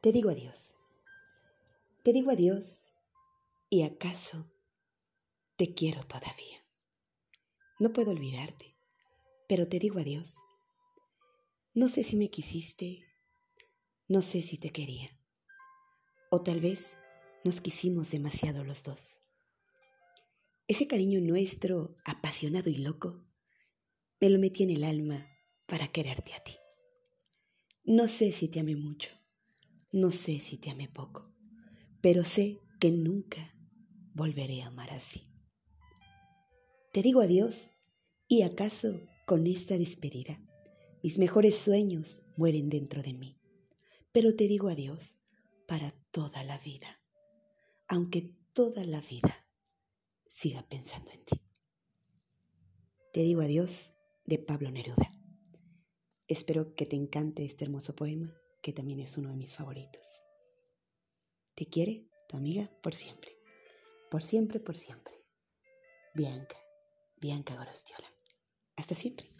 Te digo adiós. Te digo adiós y acaso te quiero todavía. No puedo olvidarte, pero te digo adiós. No sé si me quisiste, no sé si te quería. O tal vez nos quisimos demasiado los dos. Ese cariño nuestro, apasionado y loco, me lo metí en el alma para quererte a ti. No sé si te amé mucho, no sé si te amé poco, pero sé que nunca volveré a amar así. Te digo adiós y acaso con esta despedida mis mejores sueños mueren dentro de mí, pero te digo adiós para toda la vida, aunque toda la vida siga pensando en ti. Te digo adiós de Pablo Neruda. Espero que te encante este hermoso poema, que también es uno de mis favoritos. Te quiere tu amiga por siempre. Por siempre, por siempre. Bianca, Bianca Gorostiola. Hasta siempre.